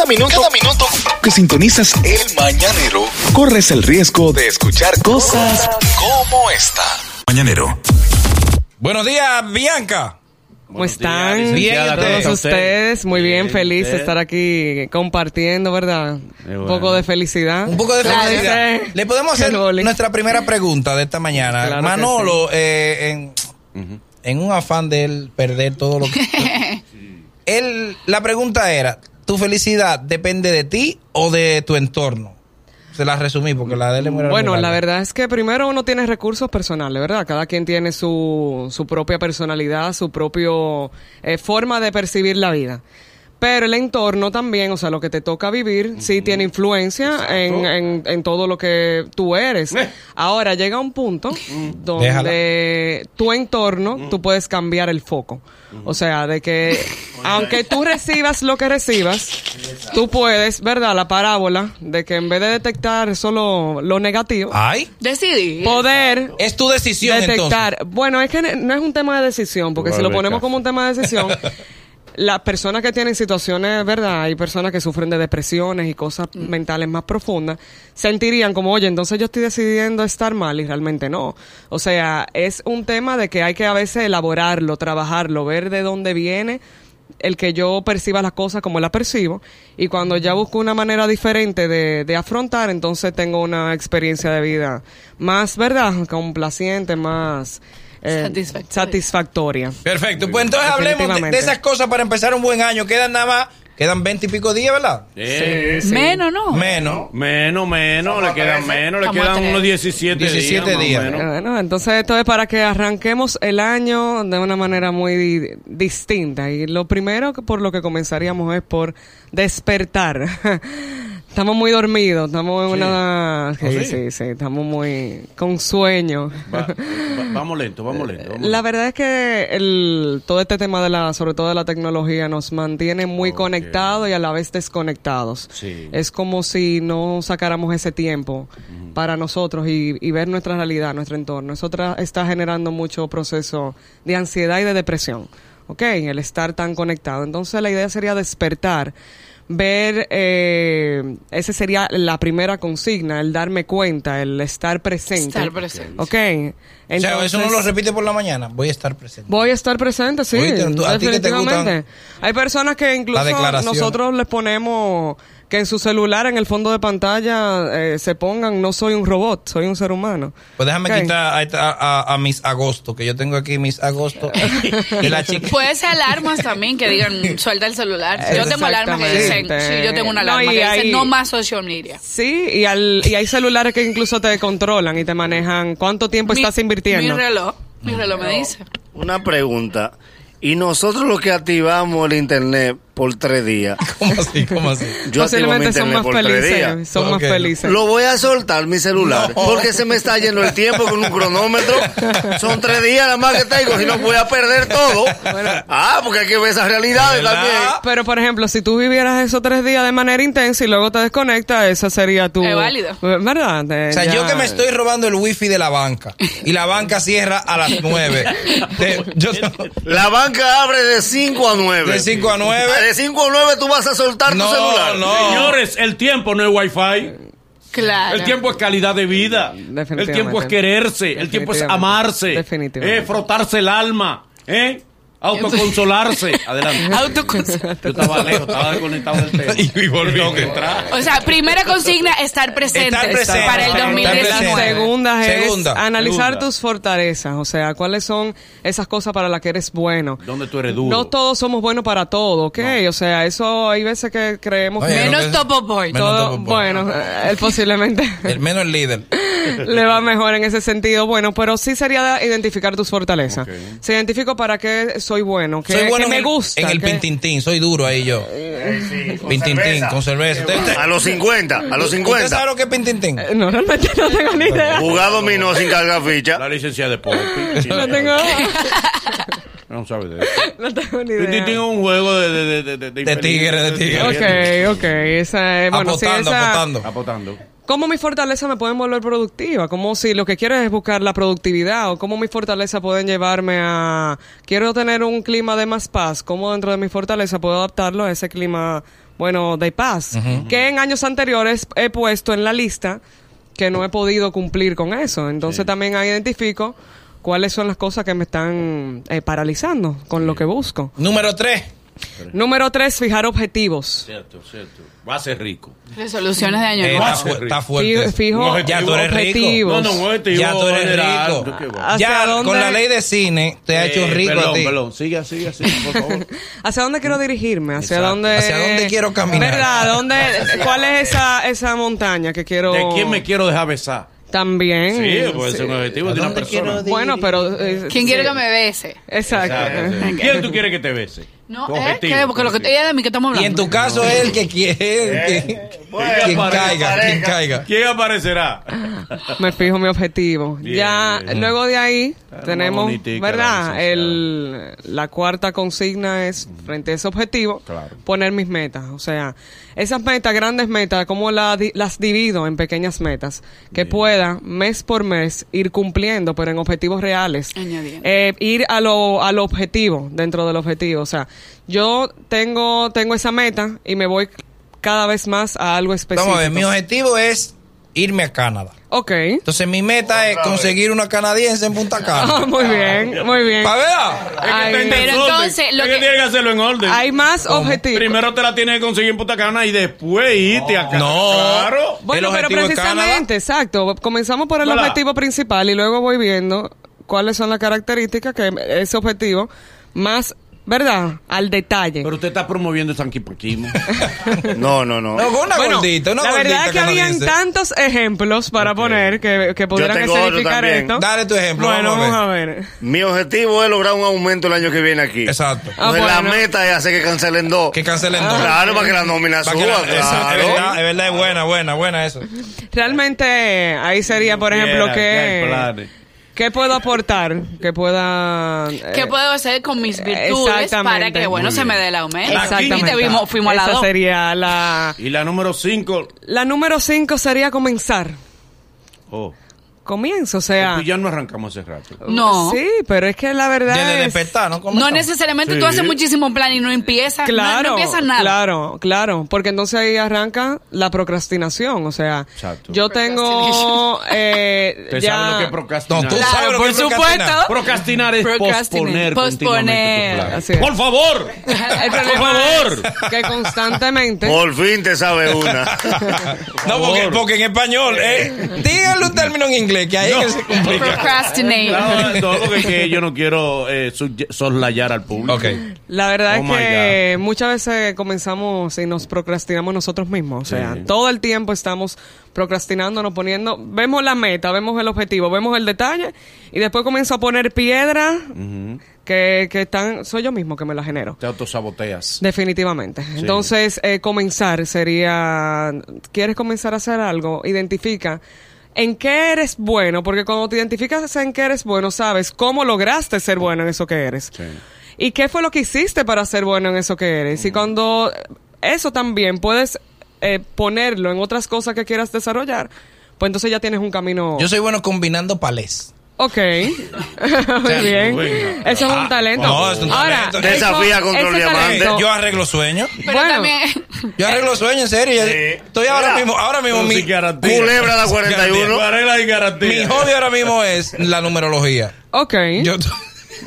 Cada minuto, cada minuto que sintonizas el mañanero, corres el riesgo de escuchar cosas como esta. Mañanero. Buenos días, Bianca. ¿Cómo están? Bien, a todos usted. ustedes. Muy bien, Bien, feliz de estar aquí compartiendo, ¿verdad? Un poco de felicidad. Un poco de felicidad. Le podemos hacer nuestra primera pregunta de esta mañana. Claro Manolo, eh, en, en un afán de él perder todo lo que... él, la pregunta era, ¿tu felicidad depende de ti o de tu entorno? Se la resumí porque la de él es muy Bueno, la verdad es que primero uno tiene recursos personales, ¿verdad? Cada quien tiene su, su propia personalidad, su propia forma de percibir la vida. Pero el entorno también, o sea, lo que te toca vivir, sí tiene influencia en, en, en todo lo que tú eres. Eh. Ahora llega un punto donde tu entorno, tú puedes cambiar el foco. O sea, de que aunque tú recibas lo que recibas, tú puedes, ¿verdad? La parábola de que en vez de detectar solo lo negativo, Ay, Decidí. poder es tu decisión detectar. Bueno, es que no es un tema de decisión, porque si lo ponemos como un tema de decisión, las personas que tienen situaciones, ¿verdad? Hay personas que sufren de depresiones y cosas mentales más profundas, sentirían como, oye, entonces yo estoy decidiendo estar mal y realmente no. O sea, es un tema de que hay que a veces elaborarlo, trabajarlo, ver de dónde viene el que yo perciba las cosas como las percibo y cuando ya busco una manera diferente de, de afrontar, entonces tengo una experiencia de vida más, ¿verdad? Complaciente, más eh, Satisfactoria. satisfactoria. Perfecto, pues entonces hablemos de, esas cosas para empezar un buen año. Quedan nada más, quedan veinte y pico días, ¿verdad? Eh, Menos, ¿no? Menos. Menos, menos, le quedan menos, le quedan unos 17, 17 días. días. menos. Bueno, entonces esto es para que arranquemos el año de una manera muy di- distinta. Y lo primero que por lo que comenzaríamos es por despertar. Estamos muy dormidos, estamos en una... Sí, ¿Oh, sí? sí, sí, estamos muy con sueño. Va- va- vamos lento, vamos lento. vamos La verdad es que el, todo este tema de la, sobre todo de la tecnología, nos mantiene muy conectados y a la vez desconectados. Sí. Es como si no sacáramos ese tiempo para nosotros y, y ver nuestra realidad, nuestro entorno. Eso tra- está generando mucho proceso de ansiedad y de depresión. ¿Ok? El estar tan conectado. Entonces la idea sería despertar ver, eh, esa sería la primera consigna, el darme cuenta, el estar presente. Estar presente. Ok. o sea, eso no lo Entonces- repite por la mañana. Voy a estar presente. Voy a estar presente, sí. Oíste, tú- a ti que te definitivamente. Hay personas que incluso nosotros les ponemos que en su celular, en el fondo de pantalla, eh, se pongan, no soy un robot, soy un ser humano. Pues déjame quitar a, a, a Miss Agosto, que yo tengo aquí Miss Agosto de la chica. Puede ser alarmas también que digan suelta el celular. Yo tengo alarmas que dicen, sí, yo tengo una alarma y que hay- dice no más social media. Sí, y, al, y hay celulares que incluso te controlan y te manejan cuánto tiempo Mi- estás invirtiendo. Mi reloj, mi reloj me dice. Una pregunta. Y nosotros los que activamos el internet por tres días, ¿Cómo así? ¿Cómo así? yo activo mi Posiblemente son internet más por tres felices. días. Son más felices. Lo voy a soltar mi celular No. porque se me está yendo el tiempo con un cronómetro. Son tres días nada más que tengo, si no voy a perder todo. Ah, porque hay que ver esas realidades ¿Verdad? también. Pero, por ejemplo, si tú vivieras esos tres días de manera intensa y luego te desconectas, esa sería tu... Es válido. ¿Verdad? O sea, yo que me estoy robando el wifi de la banca y la banca cierra a las 9. De, yo, La banca abre de 5 a 9. de 5 a 9. De 5 a 9 tú vas a soltar No, tu celular. no. Señores, el tiempo no es wifi. Claro. El tiempo es calidad de vida. Definitivamente. El tiempo es quererse. El tiempo es amarse. Definitivamente. Eh, frotarse el alma. ¿Eh? Autoconsolarse. Adelante. Autoconsumo. Yo estaba lejos, estaba desconectado del tema. Y- y volví. Tengo que entrar. O sea, primera consigna, estar presente, Estar presente. para el Estar La 2019. segunda es Segunda. analizar Segunda. tus fortalezas, o sea, cuáles son esas cosas para las que eres bueno. ¿Dónde tú eres duro? No todos somos buenos para todo, ¿ok? O sea, eso hay veces que creemos Oye, que Menos que- Topo Boy. Menos todo, Topo Boy. bueno, eh, él posiblemente El menos el líder. le va mejor en ese sentido. Bueno, pero sí sería de identificar tus fortalezas. Se identifico para qué soy bueno, qué, Soy bueno qué en me el, gusta. En el qué- pintintín, soy duro ahí yo. pintintín, con cerveza. ¿Usted, usted- A los 50, a los usted 50. sabe lo que es pintintín? Eh, No, realmente no tengo ni idea. Jugar dominó sin cargar ficha. La licencia de Poppy. No tengo, No sabe de eso. no tengo ni idea. tiene un juego de... De, de, de, De tigre, de tigre. Ok, ok. Esa es, bueno, sí, apotando, esa- apotando. Apotando. ¿Cómo mi fortaleza me pueden volver productiva? Como si lo que quiero es buscar la productividad o cómo mi fortaleza pueden llevarme a... Quiero tener un clima de más paz. ¿Cómo dentro de mi fortaleza puedo adaptarlo a ese clima bueno, Day Pass, que en años anteriores he puesto en la lista que no he podido cumplir con eso. Entonces también ahí identifico cuáles son las cosas que me están eh, paralizando con lo que busco. Número 3. Número tres, fijar objetivos. Cierto, cierto. Va a ser rico. Resoluciones de año Eh, nuevo. está, fu- está fuerte. Fijo, Ya tú eres rico. No, no, Ya tú eres general. rico. ¿Tú qué vas? ¿Hacia Ya dónde? con la ley de cine te ha hecho Eh, rico perdón, a ti. Perdón, sigue, sigue, sigue, por favor. ¿Hacia dónde quiero dirigirme? ¿Hacia Exacto. dónde? ¿Hacia dónde quiero caminar? ¿Verdad? ¿Dónde, ¿Cuál es esa, esa montaña que quiero...? ¿De quién me quiero dejar besar? También. Sí, puede ser un objetivo de una persona. Bueno, pero... eh, ¿Quién sí. quiere que me bese? Exacto. Exacto. ¿Quién tú quieres que te bese? No, Tu ¿eh? objetivo, ¿Qué? Porque lo que ella de mí que estamos Y hablando. en tu caso es el que quiere que, Bueno, quien caiga, quien caiga. ¿Quién aparecerá? Me fijo mi objetivo. Bien, ya, bien. luego de ahí tenemos, bonitica ¿verdad? El, la cuarta consigna es, frente a ese objetivo, Claro. poner mis metas. O sea, esas metas, grandes metas, como la las divido en pequeñas metas, que pueda mes por mes ir cumpliendo, pero en objetivos reales. Eh, ir a lo, al objetivo, dentro del objetivo. O sea, yo tengo, tengo esa meta y me voy cada vez más a algo específico. Vamos a ver, mi objetivo es irme a Canadá. Ok. Entonces mi meta es conseguir una canadiense en Punta Ah, Cana. muy bien, muy bien. ¿Para ver? Pero entonces, lo que que- tienes que hacerlo en orden. Hay más objetivos. Primero te la tienes que conseguir en Punta Cana y después irte a Cana. No. Claro. Bueno, pero precisamente, exacto. Comenzamos por el Hola. objetivo principal y luego voy viendo cuáles son las características que ese objetivo más, ¿verdad? Al detalle. Pero usted está promoviendo el sanquipaquismo. No, no, no. No, una bueno, gordita, una la verdad gordita es que habían canadiense. tantos ejemplos para poner que, que pudieran también. esto. Dale tu ejemplo, Bueno, vamos a vamos a ver. Mi objetivo es lograr un aumento el año que viene aquí. Exacto. Ah, Entonces, la meta es hacer que cancelen dos. Que cancelen dos. Claro, para que la nómina suba, que la- esa- es verdad, es verdad, es buena, buena, buena eso. Realmente ahí sería, por ejemplo, que que... ¿Qué puedo aportar? Que pueda... ¿Qué eh, puedo hacer con mis virtudes para que, bueno, se me dé el aumento? Exactamente. Y te vimos, fuimos a la Esa dos. sería la... Y la número 5. La número cinco sería comenzar. Oh. Comienzo, o sea... Y ya no arrancamos hace rato. No. Sí, pero es que la verdad Desde es... despertar, ¿no? No necesariamente Sí. tú haces muchísimo plan y no empiezas, Claro, no, empiezas nada. claro, claro, porque entonces ahí arranca la procrastinación, o sea, Exacto. yo tengo eh, ¿Usted ya sabe lo que es procrastinar? No, tú Claro, sabes lo por que es procrastinar. supuesto. Procrastinar es posponer, Posponer. Así es. Por favor. Por favor. es que constantemente Por fin te sabe una. No, porque, porque en español, eh, dígale un término en inglés, que ahí es que se complica. Procrastinate. No, no, porque es que yo no quiero eh, soslayar al público. La verdad Oh es que muchas veces comenzamos y nos procrastinamos nosotros mismos. O sea, Sí. todo el tiempo estamos procrastinando, nos poniendo, vemos la meta, vemos el objetivo, vemos el detalle y después comienzo a poner piedras que, que están, soy yo mismo que me la genero. Te autosaboteas. Definitivamente. Entonces, eh, comenzar sería, ¿quieres comenzar a hacer algo? Identifica en qué eres bueno, porque cuando te identificas en qué eres bueno, sabes cómo lograste ser bueno en eso que eres. Sí. ¿Y qué fue lo que hiciste para ser bueno en eso que eres? Y cuando eso también puedes eh, ponerlo en otras cosas que quieras desarrollar, pues entonces ya tienes un camino. Yo soy bueno combinando palés. Ok. Muy bien. venga. Eso es un talento. no, es un Ahora, talento. Desafía eso- contra ese diamante. talento- Yo arreglo sueños. Pero Bueno. también, Yo arreglo sueños, en serio. Yo- Sí. Estoy ahora mismo, ahora mismo, mi. Culebra la 41. Varela y garantía. mi hobby ahora mismo es la numerología. Ok. Yo,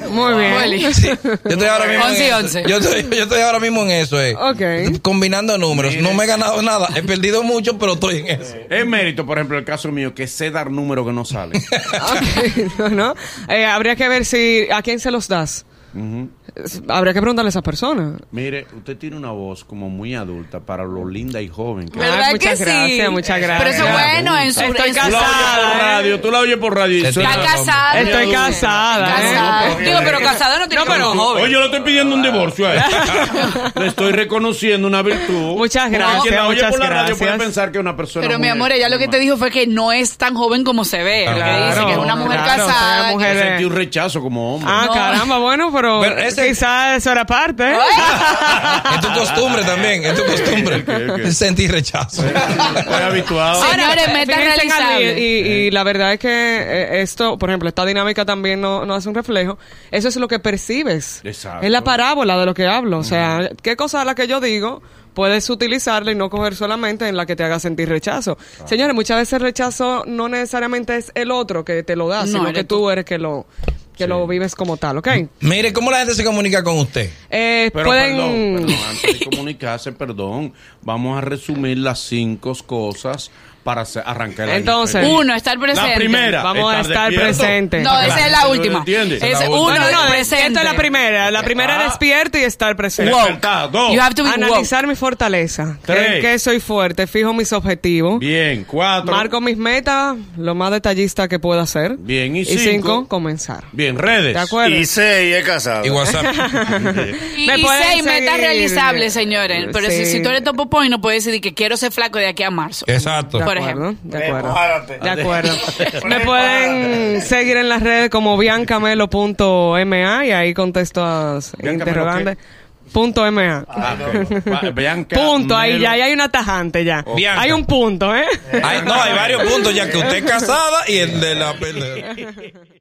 Muy bien. Sí, yo estoy ahora mismo y en eso. Yo estoy, yo estoy ahora mismo en eso, eh. Ok. Combinando números. No me he ganado nada. He perdido mucho, pero estoy en eso. Es mérito, por ejemplo, el caso mío, que sé dar números que no salen. Ok, ¿no? Eh, habría que ver si a quién se los das. Ujú. Es- Habría que preguntarle a esa persona. Mire, usted tiene una voz como muy adulta para lo linda y joven que es. ¿verdad Ay, muchas que gracias, sí? muchas Pero gracias. eso es bueno en su... Estoy en su- Tú la oyes por casada, radio, tú la oyes por radio. Está casada. Estoy casada, ¿eh? Casada. Digo, pero casada no tiene No, pero- joven. Oye, yo le estoy pidiendo un divorcio a él. Le estoy reconociendo una virtud. Muchas gracias, Quien la oye muchas por la radio puede gracias. pensar que es una persona. Pero mi amor, ella lo que te dijo fue que no es tan joven como se ve. Lo que dice que es una mujer claro, casada. que- mujer- Yo sentí un rechazo como hombre. Ah, No. caramba, bueno, pero pero, Pero ese- quizás eso era parte. ¿eh? Es tu costumbre también, es tu costumbre. Sentir rechazo. Estoy habituado. Señores, meta Fíjense, realizable. Y, y la verdad es que eh, esto, por ejemplo, esta dinámica también no, no hace un reflejo. Eso es lo que percibes. Exacto. Es la parábola de lo que hablo. O sea, ¿qué cosa a la que yo digo? Puedes utilizarla y no coger solamente en la que te haga sentir rechazo. Señores, muchas veces el rechazo no necesariamente es el otro que te lo da, No, sino que tú eres que lo que lo vives como tal, ¿ok? Mire, ¿cómo la gente se comunica con usted? Eh, Pero pueden... perdón, perdón, antes de comunicarse, perdón, vamos a resumir las cinco cosas para arrancar el año Entonces. Uno, estar presente. La primera, Vamos a estar despierto. presentes. No, esa es la última. ¿entiendes? Es la uno, última. No, no, no, presente. esta es la primera. La primera Ah. despierto y estar presente. Dos. You have to be woke. Analizar mi fortaleza. Tres. Que, que soy fuerte, fijo mis objetivos. Bien, cuatro. Marco mis metas lo más detallista que pueda ser. Bien, y y cinco. cinco, comenzar. Bien, redes. ¿De acuerdo? Y seis es casado. Y WhatsApp. Y, Me y seis metas realizables, señores. Pero si, Sí. si tú eres topo point, no puedes decir que quiero ser flaco de aquí a marzo. Exacto. Por acuerdo, ejemplo. de acuerdo. De acuerdo. Me pueden seguir en las redes como biancamelo.ma y ahí contesto a interrogantes. Punto MA. Ah, Bianca Punto, ahí ya, ahí hay una tajante ya. Bianca. Hay un punto, ¿eh? Hay- no, hay varios puntos ya que usted es casada y el de la pendeja.